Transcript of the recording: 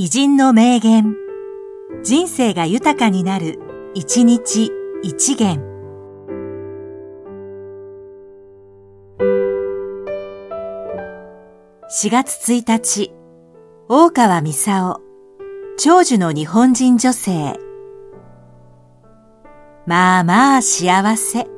偉人の名言。人生が豊かになる、一日一元。4月1日、大川美沙長寿の日本人女性。まあまあ幸せ。